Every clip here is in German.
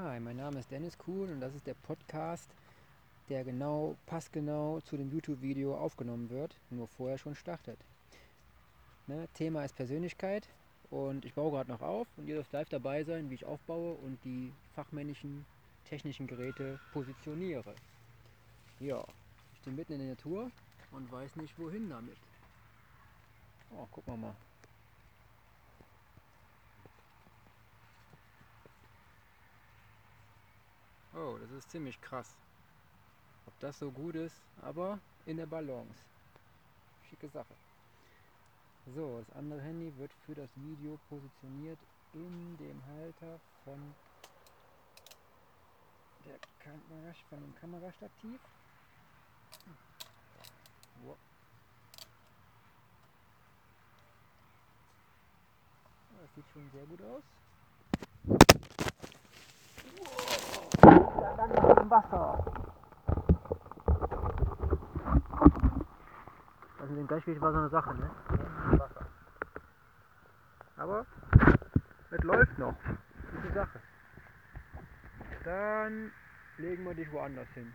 Hi, mein Name ist Dennis Kuhn und das ist der Podcast, der genau, passgenau zu dem YouTube-Video aufgenommen wird, nur vorher schon startet. Ne, Thema ist Persönlichkeit und ich baue gerade noch auf und ihr dürft live dabei sein, wie ich aufbaue und die fachmännischen technischen Geräte positioniere. Ja, ich bin mitten in der Natur und weiß nicht wohin damit. Oh, gucken wir mal. Oh, das ist ziemlich krass. Ob das so gut ist, aber in der Balance. Schicke Sache. So, das andere Handy wird für das Video positioniert in dem Halter von, der Kamera, von dem Kamerastativ. Wow. Das sieht schon sehr gut aus. Wow. Dann im Wasser. Also dem Gleichgewicht war so eine Sache, ne? Wasser. Aber es läuft noch. Gute Sache. Dann legen wir dich woanders hin.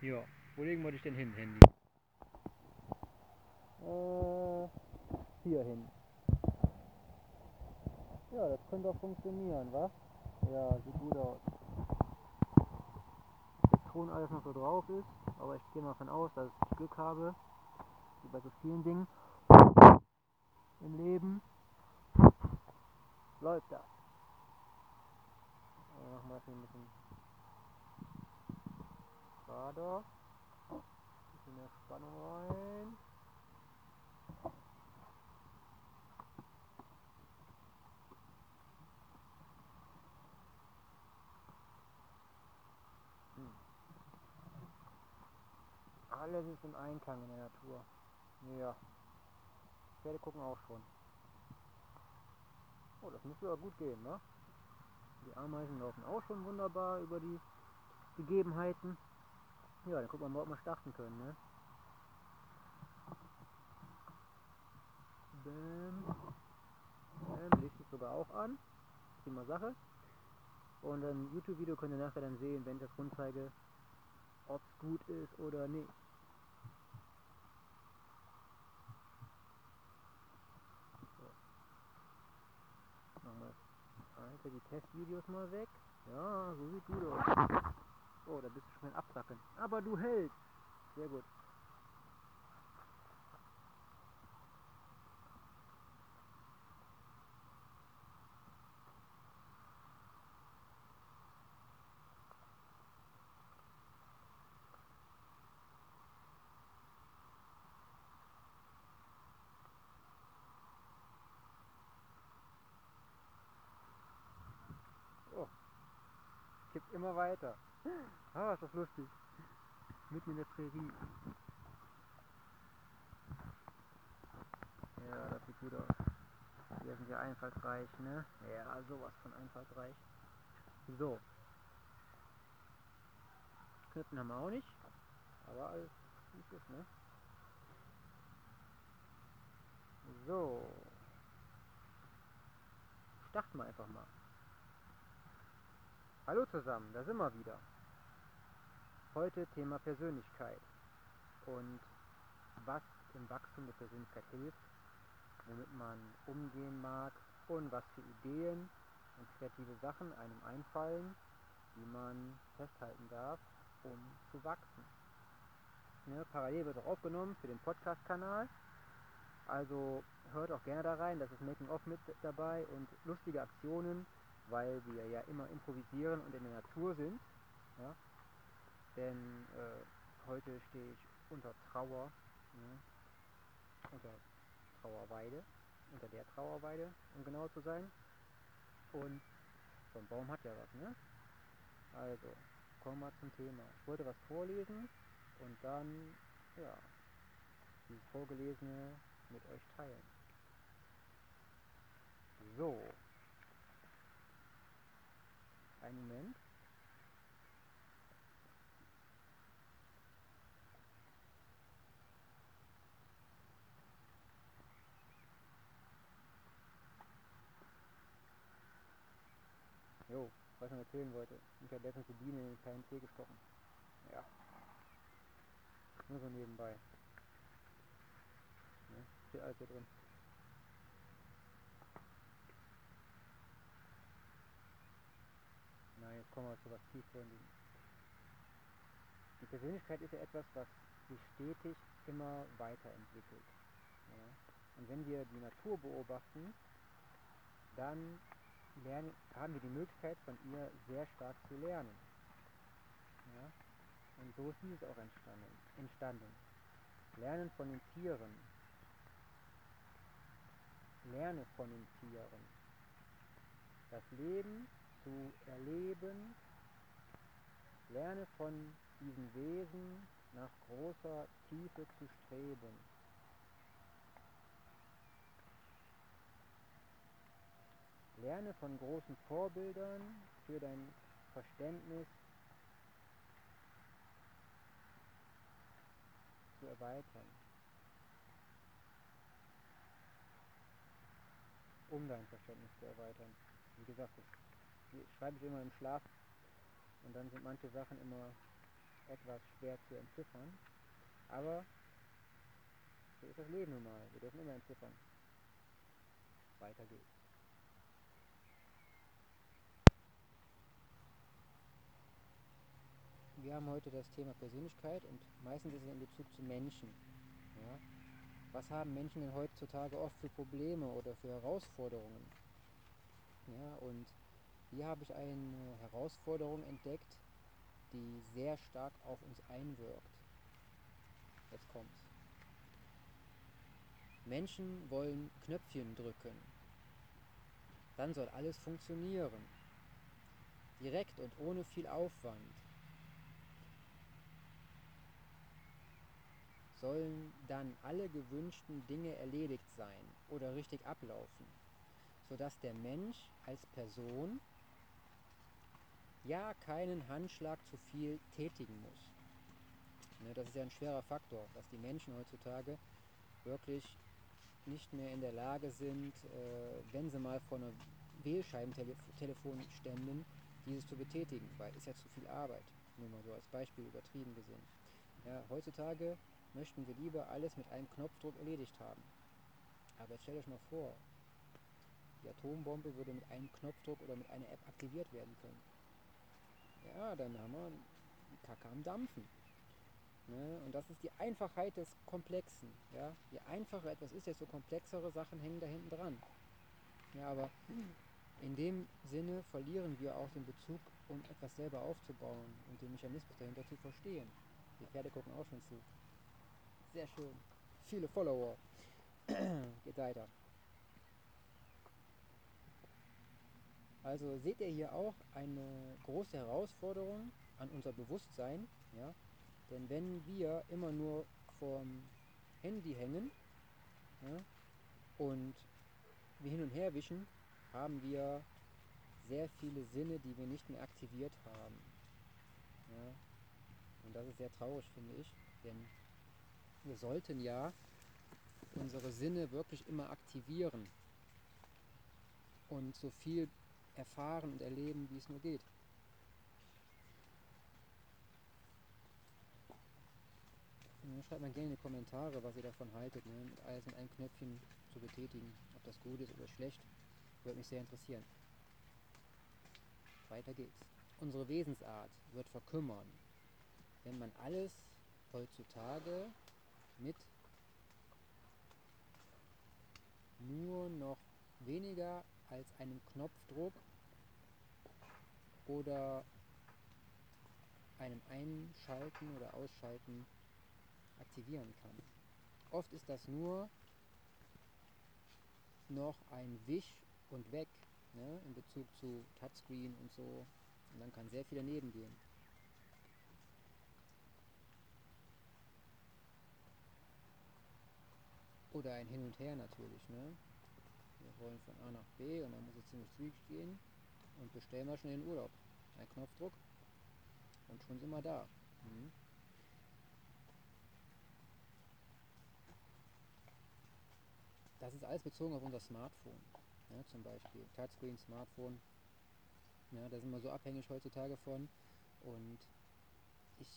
Ja, wo legen wir dich denn hin, Handy? Äh, hier hin. Ja, das könnte doch funktionieren, was? Ja, sieht gut aus. Jetzt schon alles noch so drauf ist, aber ich gehe mal davon aus, dass ich Glück habe, wie bei so vielen Dingen im Leben. Läuft das. Dann machen wir das hier ein bisschen gerader. Bisschen mehr Spannung rein. Alles ist im Einklang in der Natur. Ja. Pferde gucken auch schon. Oh, das müsste ja gut gehen, ne? Die Ameisen laufen auch schon wunderbar über die Gegebenheiten. Ja, dann gucken wir mal, ob wir starten können, ne? Bäm. Bäm, Licht ist sogar auch an. Prima Sache. Und ein YouTube-Video könnt ihr nachher dann sehen, wenn ich das rumzeige, ob es gut ist oder nicht. Alter, die Testvideos mal weg. Ja, so sieht gut aus. Oh, da bist du schon absacken. Aber du hältst. Sehr gut. Immer weiter. Ah, ist das lustig. Mitten in der Prärie. Ja, das sieht gut aus. Hier sind wir einfallsreich, ne? Ja, sowas von einfallsreich. So. Knöpfen haben wir auch nicht. Aber alles wie ist, ne? So. Starten wir einfach mal. Hallo zusammen, da sind wir wieder. Heute Thema Persönlichkeit und was im Wachstum der Persönlichkeit hilft, womit man umgehen mag und was für Ideen und kreative Sachen einem einfallen, die man festhalten darf, um zu wachsen. Ne, parallel wird auch aufgenommen für den Podcast-Kanal. Also hört auch gerne da rein, das ist Making Off mit dabei und lustige Aktionen, weil wir ja immer improvisieren und in der Natur sind. Ja? Denn äh, heute stehe ich unter Trauer, ne? unter Trauerweide, unter der Trauerweide, um genau zu sein. Und so ein Baum hat ja was, ne? Also, kommen wir zum Thema. Ich wollte was vorlesen und dann, ja, dieses Vorgelesene mit euch teilen. So, einen Moment. Jo, was ich noch erzählen wollte. Ich habe letztens die Biene in einen kleinen Tee gestochen. Ja. Nur so nebenbei. Ne? Alles hier drin. Na, jetzt kommen wir zu was tiefgründigem. Die Persönlichkeit ist ja etwas, was sich stetig immer weiterentwickelt. Ja? Und wenn wir die Natur beobachten, dann lernen, haben wir die Möglichkeit, von ihr sehr stark zu lernen. Ja? Und so ist dieses auch entstanden. entstanden. Lernen von den Tieren. Lerne von den Tieren. Das Leben zu erleben. Lerne von diesen Wesen nach großer Tiefe zu streben. Lerne von großen Vorbildern für dein Verständnis zu erweitern. Um dein Verständnis zu erweitern. Wie gesagt, schreibe ich immer im Schlaf und dann sind manche Sachen immer etwas schwer zu entziffern. Aber so ist das Leben nun mal. Wir dürfen immer entziffern. Weiter geht's. Wir haben heute das Thema Persönlichkeit und meistens ist es in Bezug zu Menschen. Ja? Was haben Menschen denn heutzutage oft für Probleme oder für Herausforderungen? Ja, und hier habe ich eine Herausforderung entdeckt, die sehr stark auf uns einwirkt. Jetzt kommt's. Menschen wollen Knöpfchen drücken. Dann soll alles funktionieren. Direkt und ohne viel Aufwand. Sollen dann alle gewünschten Dinge erledigt sein oder richtig ablaufen, sodass der Mensch als Person ja keinen Handschlag zu viel tätigen muss. Ne, das ist ja ein schwerer Faktor, dass die Menschen heutzutage wirklich nicht mehr in der Lage sind, äh, wenn sie mal vor einer Wählscheibentelefon ständen, dieses zu betätigen, weil ist ja zu viel Arbeit. Nur mal so als Beispiel übertrieben gesehen. Ja, heutzutage möchten wir lieber alles mit einem Knopfdruck erledigt haben. Aber jetzt stellt euch mal vor, die Atombombe würde mit einem Knopfdruck oder mit einer App aktiviert werden können ja, dann haben wir Kacke am Dampfen. Ne? Und das ist die Einfachheit des Komplexen. Ja? Je einfacher etwas ist, desto komplexere Sachen hängen da hinten dran. Ja, aber in dem Sinne verlieren wir auch den Bezug, um etwas selber aufzubauen und den Mechanismus dahinter zu verstehen. Die Pferde gucken auch schon zu. Sehr schön. Viele Follower. Geht weiter. Also seht ihr hier auch eine große Herausforderung an unser Bewusstsein. Ja? Denn wenn wir immer nur vorm Handy hängen ja, und wir hin und her wischen, haben wir sehr viele Sinne, die wir nicht mehr aktiviert haben. Ja? Und das ist sehr traurig, finde ich. Denn wir sollten ja unsere Sinne wirklich immer aktivieren und so viel erfahren und erleben, wie es nur geht. Schreibt mal gerne in die Kommentare, was ihr davon haltet, ne? mit alles mit einem Knöpfchen zu betätigen. Ob das gut ist oder schlecht, würde mich sehr interessieren. Weiter geht's. Unsere Wesensart wird verkümmern, wenn man alles heutzutage mit nur noch weniger als einem Knopfdruck oder einem Einschalten oder Ausschalten aktivieren kann. Oft ist das nur noch ein Wisch und weg ne, in Bezug zu Touchscreen und so. Und dann kann sehr viel daneben gehen. Oder ein Hin und Her natürlich. Ne? Wir wollen von A nach B und dann muss es ziemlich zügig gehen und bestellen wir schnell den Urlaub. Ein Knopfdruck und schon sind wir da. Mhm. Das ist alles bezogen auf unser Smartphone. Ja, zum Beispiel Touchscreen, Smartphone. Ja, da sind wir so abhängig heutzutage von. Und ich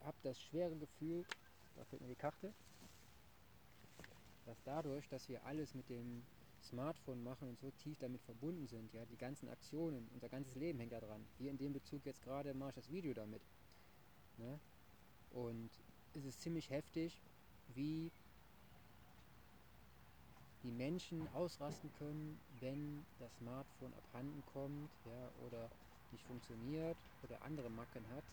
habe das schwere Gefühl, da fehlt mir die Karte, dass dadurch, dass wir alles mit dem Smartphone machen und so tief damit verbunden sind, ja, die ganzen Aktionen, unser ganzes Leben hängt da dran. Hier in dem Bezug jetzt gerade mache ich das Video damit. Ne? Und es ist ziemlich heftig, wie die Menschen ausrasten können, wenn das Smartphone abhanden kommt ja, oder nicht funktioniert oder andere Macken hat,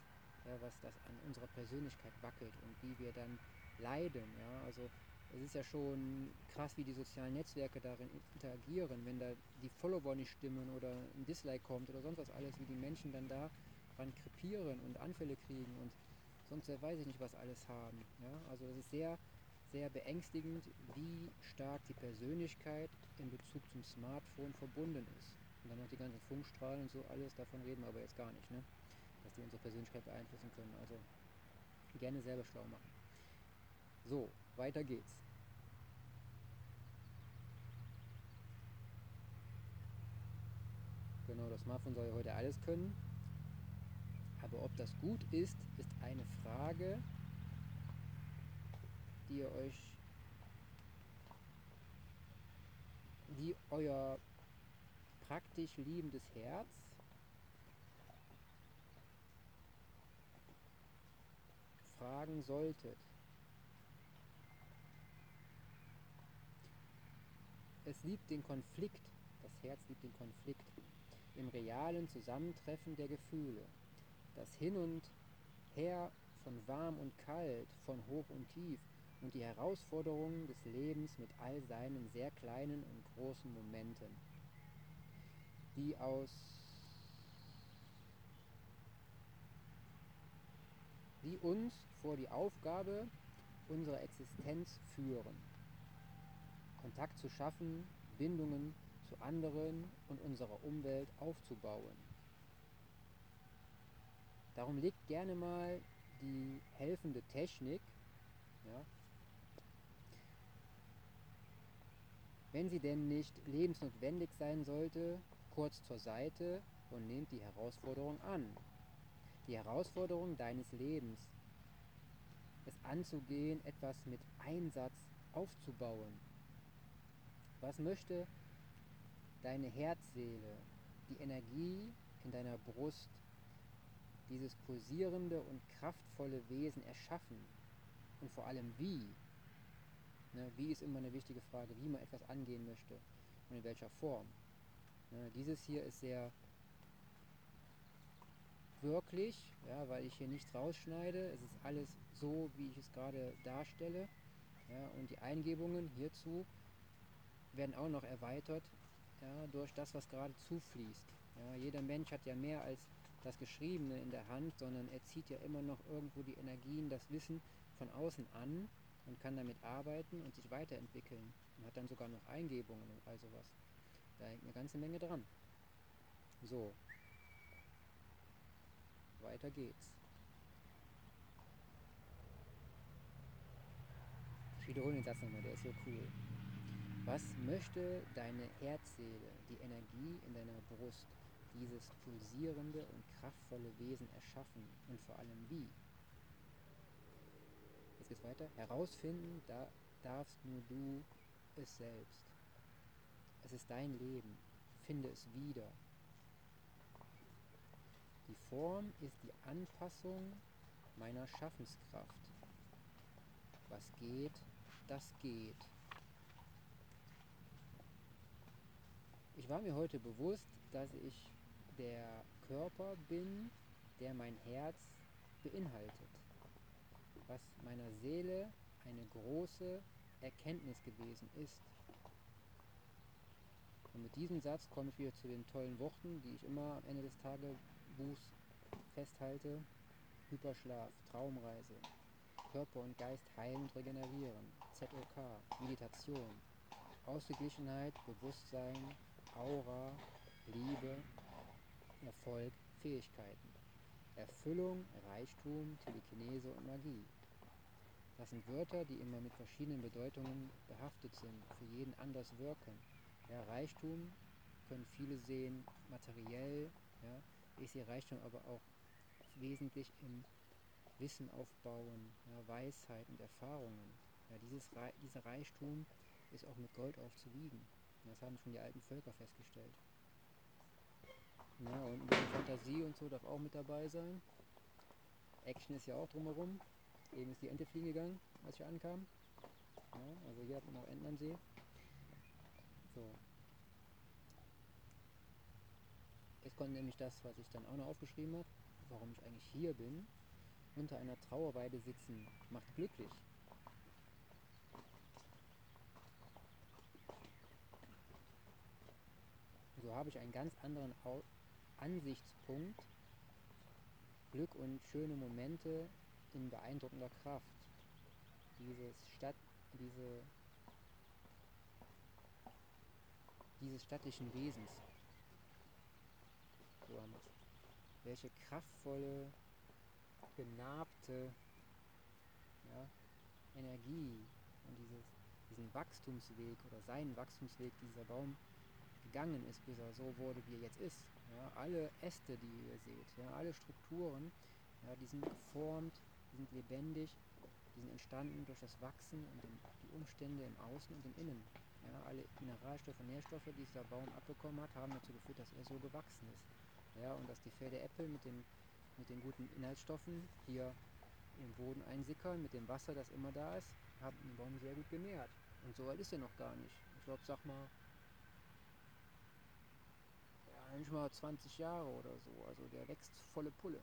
ja, was das an unserer Persönlichkeit wackelt und wie wir dann leiden. Ja. Also es ist ja schon krass, wie die sozialen Netzwerke darin interagieren, wenn da die Follower nicht stimmen oder ein Dislike kommt oder sonst was alles, wie die Menschen dann da dran krepieren und Anfälle kriegen und sonst weiß ich nicht, was alles haben. Ja. Also das ist sehr sehr beängstigend, wie stark die Persönlichkeit in Bezug zum Smartphone verbunden ist. Und dann noch die ganzen Funkstrahlen und so alles, davon reden wir aber jetzt gar nicht, ne? dass die unsere Persönlichkeit beeinflussen können. Also gerne selber schlau machen. So, weiter geht's. Genau, das Smartphone soll ja heute alles können. Aber ob das gut ist, ist eine Frage, die ihr euch, die euer praktisch liebendes Herz fragen solltet. Es liebt den Konflikt, das Herz liebt den Konflikt im realen Zusammentreffen der Gefühle, das Hin und Her von warm und kalt, von hoch und tief, und die Herausforderungen des Lebens mit all seinen sehr kleinen und großen Momenten, die aus die uns vor die Aufgabe unserer Existenz führen. Kontakt zu schaffen, Bindungen zu anderen und unserer Umwelt aufzubauen. Darum legt gerne mal die helfende Technik ja, wenn sie denn nicht lebensnotwendig sein sollte, kurz zur Seite und nehmt die Herausforderung an. Die Herausforderung deines Lebens. Es anzugehen, etwas mit Einsatz aufzubauen. Was möchte deine Herzseele, die Energie in deiner Brust, dieses pulsierende und kraftvolle Wesen erschaffen? Und vor allem wie? Ne, wie ist immer eine wichtige Frage, wie man etwas angehen möchte und in welcher Form. Ne, dieses hier ist sehr wirklich, ja, weil ich hier nichts rausschneide. Es ist alles so, wie ich es gerade darstelle. Ja, und die Eingebungen hierzu werden auch noch erweitert ja, durch das, was gerade zufließt. Ja, jeder Mensch hat ja mehr als das Geschriebene in der Hand, sondern er zieht ja immer noch irgendwo die Energien, das Wissen von außen an und kann damit arbeiten und sich weiterentwickeln und hat dann sogar noch Eingebungen und all sowas. Da hängt eine ganze Menge dran. So, weiter geht's. Ich wiederhole den Satz nochmal, der ist so cool. Was möchte deine Herzseele, die Energie in deiner Brust, dieses pulsierende und kraftvolle Wesen erschaffen und vor allem wie? geht's weiter. Herausfinden da darfst nur du es selbst. Es ist dein Leben. Finde es wieder. Die Form ist die Anpassung meiner Schaffenskraft. Was geht, das geht. Ich war mir heute bewusst, dass ich der Körper bin, der mein Herz beinhaltet was meiner Seele eine große Erkenntnis gewesen ist. Und mit diesem Satz komme ich wieder zu den tollen Worten, die ich immer am Ende des Tagebuchs festhalte. Hyperschlaf, Traumreise, Körper und Geist heilen und regenerieren, ZOK, Meditation, Ausgeglichenheit, Bewusstsein, Aura, Liebe, Erfolg, Fähigkeiten, Erfüllung, Reichtum, Telekinese und Magie. Das sind Wörter, die immer mit verschiedenen Bedeutungen behaftet sind, für jeden anders wirken. Ja, Reichtum können viele sehen materiell, Ja? Ich sehe Reichtum aber auch wesentlich im Wissen aufbauen, ja, Weisheit und Erfahrungen. Ja, dieses Re dieser Reichtum ist auch mit Gold aufzuwiegen. Das haben schon die alten Völker festgestellt. Ja, und Fantasie und so darf auch mit dabei sein. Action ist ja auch drumherum. Eben ist die Ente fliegen gegangen, als ich ankam. Ja, also hier hat man auch Enten am See. So. Jetzt kommt nämlich das, was ich dann auch noch aufgeschrieben habe, warum ich eigentlich hier bin. Unter einer Trauerweide sitzen macht glücklich. So habe ich einen ganz anderen Ansichtspunkt, Glück und schöne Momente in beeindruckender Kraft. Dieses Stadt, diese, dieses stattlichen Wesens. So welche kraftvolle, genarbte ja, Energie und dieses, diesen Wachstumsweg oder seinen Wachstumsweg dieser Baum gegangen ist, bis er so wurde, wie er jetzt ist. Ja, alle Äste, die ihr seht, ja, alle Strukturen, ja, die sind geformt, die sind lebendig, die sind entstanden durch das Wachsen und die Umstände im Außen und im Innen. Ja, alle Mineralstoffe, Nährstoffe, die dieser Baum abbekommen hat, haben dazu geführt, dass er so gewachsen ist. Ja, und dass die Pferde Äpfel mit, dem, mit den guten Inhaltsstoffen hier im Boden einsickern, mit dem Wasser, das immer da ist, haben den Baum sehr gut genährt. Und so alt ist er noch gar nicht. Ich glaube, sag mal, manchmal 20 Jahre oder so. Also der wächst volle Pulle.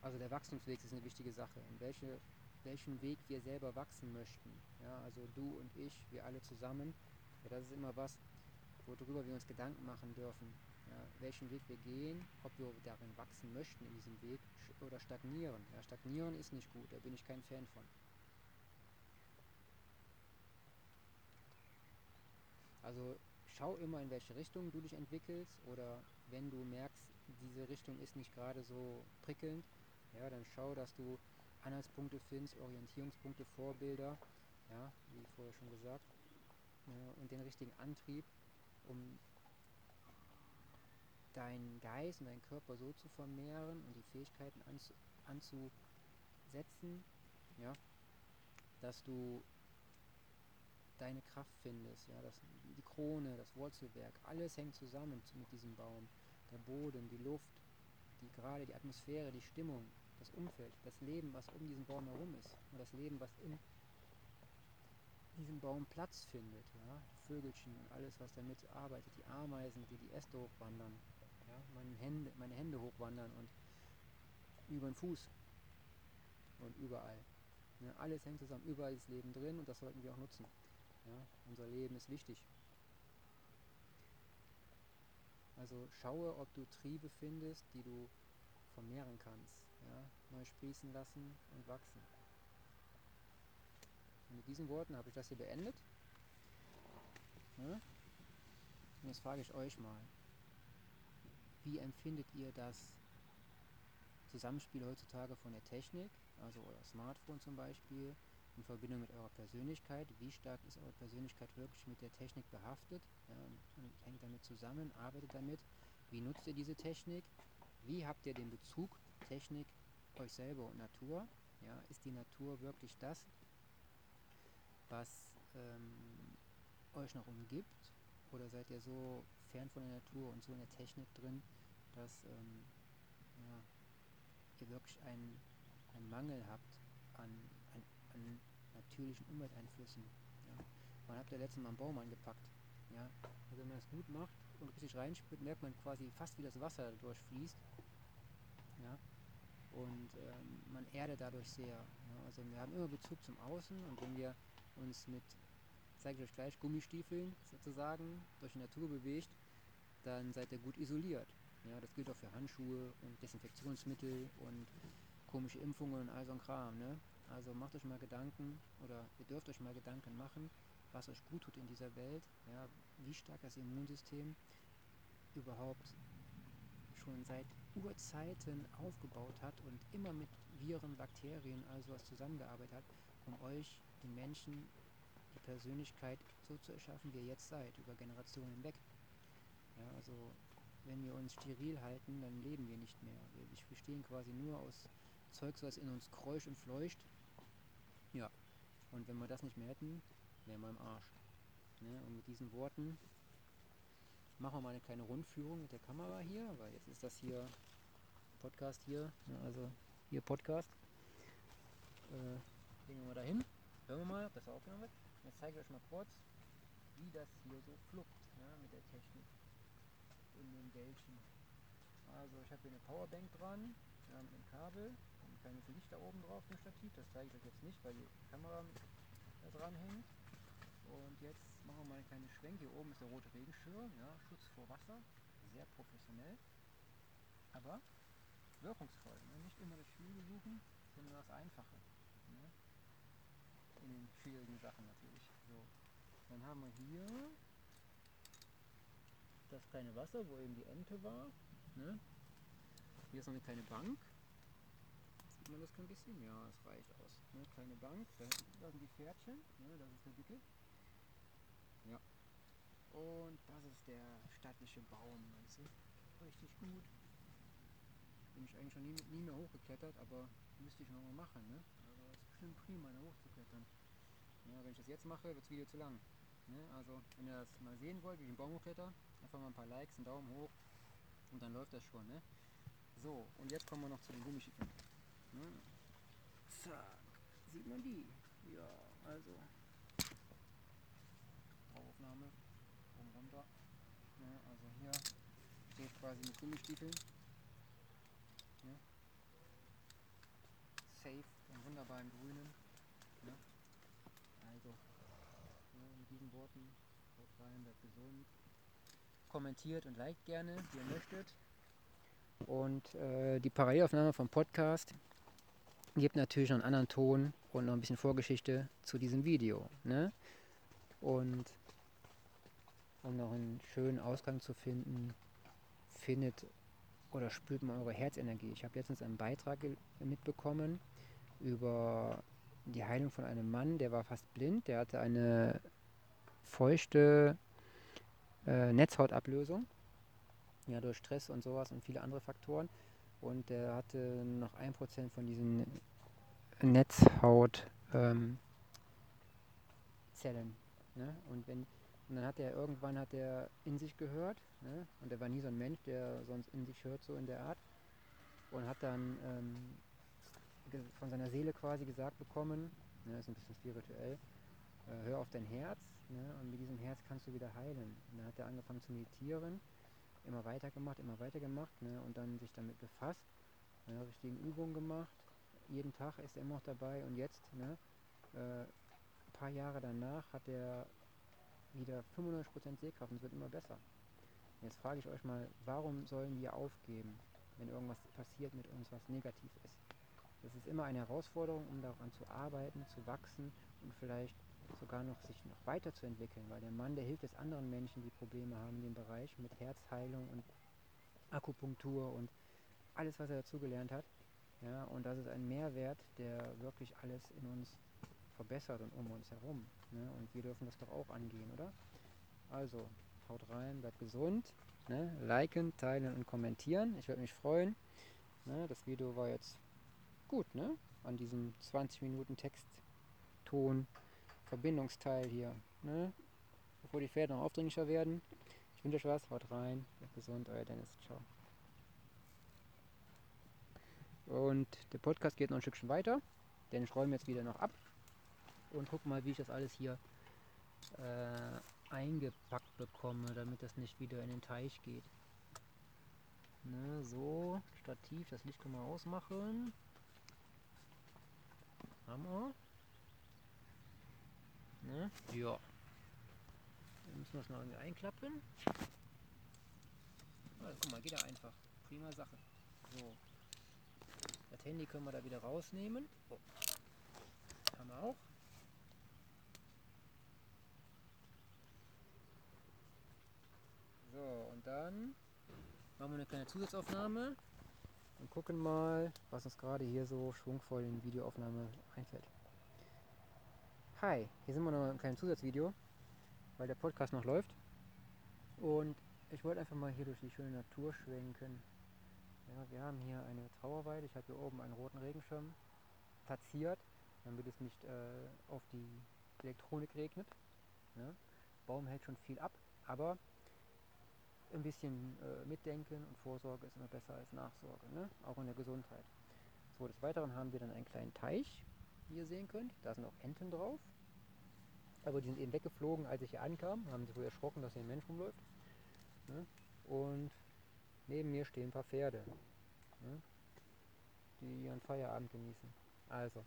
Also der Wachstumsweg ist eine wichtige Sache. In welche, welchen Weg wir selber wachsen möchten. Ja, also du und ich, wir alle zusammen. Ja, das ist immer was, worüber wir uns Gedanken machen dürfen. Ja, welchen Weg wir gehen, ob wir darin wachsen möchten in diesem Weg oder stagnieren. Ja, stagnieren ist nicht gut, da bin ich kein Fan von. Also schau immer, in welche Richtung du dich entwickelst oder wenn du merkst, diese Richtung ist nicht gerade so prickelnd, ja, dann schau, dass du Anhaltspunkte findest, Orientierungspunkte, Vorbilder, ja, wie vorher schon gesagt, ja, und den richtigen Antrieb, um deinen Geist und deinen Körper so zu vermehren und die Fähigkeiten anzu, anzusetzen, ja, dass du deine Kraft findest. Ja, das, die Krone, das Wurzelwerk, alles hängt zusammen mit diesem Baum. Der Boden, die Luft, die gerade die Atmosphäre, die Stimmung, das Umfeld, das Leben, was um diesen Baum herum ist und das Leben, was in diesem Baum Platz findet. Ja? Vögelchen und alles, was damit arbeitet, die Ameisen, die die Äste hochwandern, ja? meine, Hände, meine Hände hochwandern und über den Fuß und überall. Ja, alles hängt zusammen, überall ist Leben drin und das sollten wir auch nutzen. Ja, unser Leben ist wichtig. Also schaue, ob du Triebe findest, die du vermehren kannst. Ja, neu sprießen lassen und wachsen. Und mit diesen Worten habe ich das hier beendet. Ja? Und jetzt frage ich euch mal, wie empfindet ihr das Zusammenspiel heutzutage von der Technik, also euer Smartphone zum Beispiel, in Verbindung mit eurer Persönlichkeit. Wie stark ist eure Persönlichkeit wirklich mit der Technik behaftet ja, und, und hängt damit zusammen, arbeitet damit. Wie nutzt ihr diese Technik? Wie habt ihr den Bezug Technik, euch selber und Natur? Ja, ist die Natur wirklich das, was ähm, euch noch umgibt? Oder seid ihr so fern von der Natur und so in der Technik drin, dass ähm, ja, ihr wirklich einen, einen Mangel habt an, an, natürlichen Umwelteinflüssen. Ja. Man hat ja letztens Mal einen Baum angepackt. Ja. Also wenn man das gut macht und richtig reinspürt, merkt man quasi fast, wie das Wasser durchfließt. Ja. Und ähm, man erdet dadurch sehr. Ja. Also wir haben immer Bezug zum Außen und wenn wir uns mit, zeige ich euch gleich, Gummistiefeln sozusagen durch die Natur bewegt, dann seid ihr gut isoliert. Ja, das gilt auch für Handschuhe und Desinfektionsmittel und komische Impfungen und all so ein Kram. Ne? Also macht euch mal Gedanken oder ihr dürft euch mal Gedanken machen, was euch gut tut in dieser Welt, ja, wie stark das Immunsystem überhaupt schon seit Urzeiten aufgebaut hat und immer mit Viren, Bakterien, also was zusammengearbeitet hat, um euch, den Menschen, die Persönlichkeit so zu erschaffen, wie ihr jetzt seid, über Generationen hinweg. Ja, also wenn wir uns steril halten, dann leben wir nicht mehr. Wir bestehen quasi nur aus Zeugs, was in uns kreucht und fleucht. Ja, und wenn wir das nicht mehr hätten, wären wir im Arsch. Ne? Und mit diesen Worten machen wir mal eine kleine Rundführung mit der Kamera hier, weil jetzt ist das hier Podcast hier, ne? also hier Podcast. Äh, gehen wir mal dahin. Hören wir mal, ob das aufgenommen wird. Jetzt zeige ich euch mal kurz, wie das hier so fluppt ja, mit der Technik in den Bällchen. Also ich habe hier eine Powerbank dran, ja, mit einem Kabel, kleines Licht da oben drauf im Stativ, das zeige ich euch jetzt nicht, weil die Kamera da dran hängt. Und jetzt machen wir mal eine kleine Schwenk. Hier oben ist der rote Regenschirm, ja, Schutz vor Wasser, sehr professionell, aber wirkungsvoll. Ne? Nicht immer das Schwierige suchen, sondern das Einfache. Ne? In den schwierigen Sachen natürlich. So. Dann haben wir hier das kleine Wasser, wo eben die Ente war. Ne? Hier ist noch eine kleine Bank. Sieht man das kein bisschen? Ja, es reicht aus. Ne? Kleine Bank, da, sind die Pferdchen, ne? das ist der Dicke. Ja. Und das ist der stattliche Baum, weißt du? Richtig gut. Bin ich eigentlich schon nie, nie mehr hochgeklettert, aber müsste ich noch mal machen, ne? Also ist bestimmt prima, da hochzuklettern. Ja, wenn ich das jetzt mache, wird das Video zu lang. Ne? Also wenn ihr das mal sehen wollt, wie ich den Baum hochkletter, einfach mal ein paar Likes, einen Daumen hoch und dann läuft das schon. Ne? So, und jetzt kommen wir noch zu den Gummischiefen. Ne? Zack, sieht man die? Ja, also Aufnahme, oben runter. Ne? Also hier steht quasi mit Gummistiefeln. Ne? Safe und wunderbar im Grünen. Ne? Also mit diesen Worten haut rein, bleibt gesund. Kommentiert und liked gerne, wie ihr möchtet. Und äh, die Parallelaufnahme vom Podcast gibt natürlich noch einen anderen Ton und noch ein bisschen Vorgeschichte zu diesem Video. Ne? Und um noch einen schönen Ausgang zu finden, findet oder spürt man eure Herzenergie. Ich habe letztens einen Beitrag mitbekommen über die Heilung von einem Mann, der war fast blind, der hatte eine feuchte äh, Netzhautablösung, ja durch Stress und sowas und viele andere Faktoren und der hatte noch ein Prozent von diesen Netzhautzellen. Ähm, ne? Und und dann hat er irgendwann hat er in sich gehört ne? und er war nie so ein Mensch, der sonst in sich hört so in der Art und hat dann ähm, von seiner Seele quasi gesagt bekommen, ne, ist ein bisschen spirituell, äh, hör auf dein Herz ne, und mit diesem Herz kannst du wieder heilen. Und dann hat er angefangen zu meditieren, immer weiter gemacht, immer weiter gemacht ne, und dann sich damit befasst, ne, richtigen Übungen gemacht. Jeden Tag ist er noch dabei und jetzt, ne, äh, ein paar Jahre danach, hat er wieder 95% Sehkraft und es wird immer besser. Jetzt frage ich euch mal, warum sollen wir aufgeben, wenn irgendwas passiert mit uns, was negativ ist? Das ist immer eine Herausforderung, um daran zu arbeiten, zu wachsen und vielleicht sogar noch sich noch weiterzuentwickeln, weil der Mann, der hilft es anderen Menschen, die Probleme haben in dem Bereich mit Herzheilung und Akupunktur und alles, was er dazugelernt hat. Ja, und das ist ein Mehrwert, der wirklich alles in uns verbessert und um uns herum. Ne? Und wir dürfen das doch auch angehen, oder? Also, haut rein, bleibt gesund. Ne? Liken, teilen und kommentieren. Ich würde mich freuen. Ne? Das Video war jetzt gut, ne? An diesem 20 Minuten Textton Verbindungsteil hier, ne? Bevor die Pferde noch aufdringlicher werden. Ich wünsche euch was, haut rein, bleibt gesund, euer Dennis, ciao. Und der Podcast geht noch ein Stückchen weiter, denn ich räume jetzt wieder noch ab und gucke mal, wie ich das alles hier äh, eingepackt bekomme, damit das nicht wieder in den Teich geht. Ne, so, Stativ, das Licht können wir ausmachen. Hammer. Ne? Ja. Dann müssen wir es noch irgendwie einklappen. Also, guck mal, geht ja einfach. Prima Sache. So. Das Handy können wir da wieder rausnehmen. Oh. Haben wir auch. So, und dann machen wir eine kleine Zusatzaufnahme und gucken mal, was uns gerade hier so schwungvoll in Videoaufnahme einfällt. Hi, hier sind wir noch ein kleines Zusatzvideo, weil der Podcast noch läuft. Und ich wollte einfach mal hier durch die schöne Natur schwenken. Ja, wir haben hier eine Trauerweide. Ich habe hier oben einen roten Regenschirm platziert, damit es nicht äh, auf die Elektronik regnet. Ne? Baum hält schon viel ab, aber ein bisschen äh, Mitdenken und Vorsorge ist immer besser als Nachsorge, ne? auch in der Gesundheit. So, des Weiteren haben wir dann einen kleinen Teich wie ihr sehen könnt. Da sind auch Enten drauf. Aber die sind eben weggeflogen, als ich hier ankam. Haben sich wohl erschrocken, dass hier ein Mensch rumläuft. Ne? Und neben mir stehen ein paar Pferde, ne? die ihren Feierabend genießen. Also,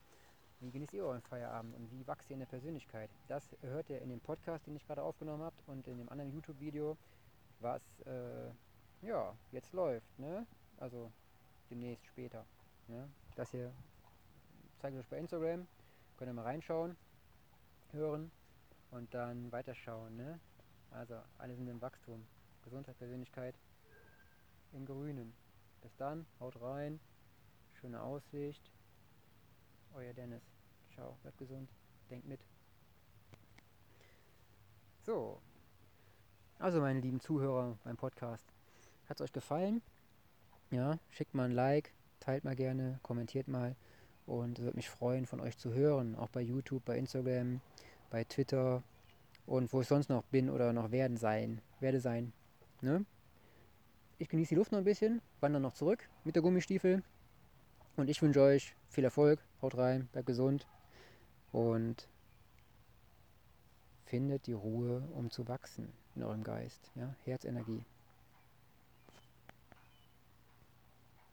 wie genießt ihr euren Feierabend und wie wachst ihr in der Persönlichkeit? Das hört ihr in dem Podcast, den ich gerade aufgenommen habe und in dem anderen YouTube-Video, was äh, ja jetzt läuft. Ne? Also demnächst später. Ne? Das hier zeige ich euch bei Instagram. Könnt ihr mal reinschauen, hören und dann weiterschauen. Ne? Also alle sind im Wachstum. Gesundheit, Persönlichkeit im Grünen. Bis dann, haut rein. Schöne Aussicht. Euer Dennis. Ciao, bleibt gesund. Denkt mit. So. Also meine lieben Zuhörer beim Podcast. Hat es euch gefallen? Ja, schickt mal ein Like, teilt mal gerne, kommentiert mal. Und es würde mich freuen, von euch zu hören, auch bei YouTube, bei Instagram, bei Twitter und wo ich sonst noch bin oder noch werden sein, werde sein. Ne? Ich genieße die Luft noch ein bisschen, wandere noch zurück mit der Gummistiefel und ich wünsche euch viel Erfolg, haut rein, bleibt gesund und findet die Ruhe, um zu wachsen in eurem Geist. Ja? Herzenergie.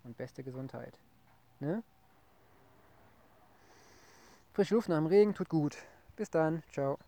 Und beste Gesundheit. Ne? Frische Luft nach dem Regen tut gut. Bis dann. Ciao.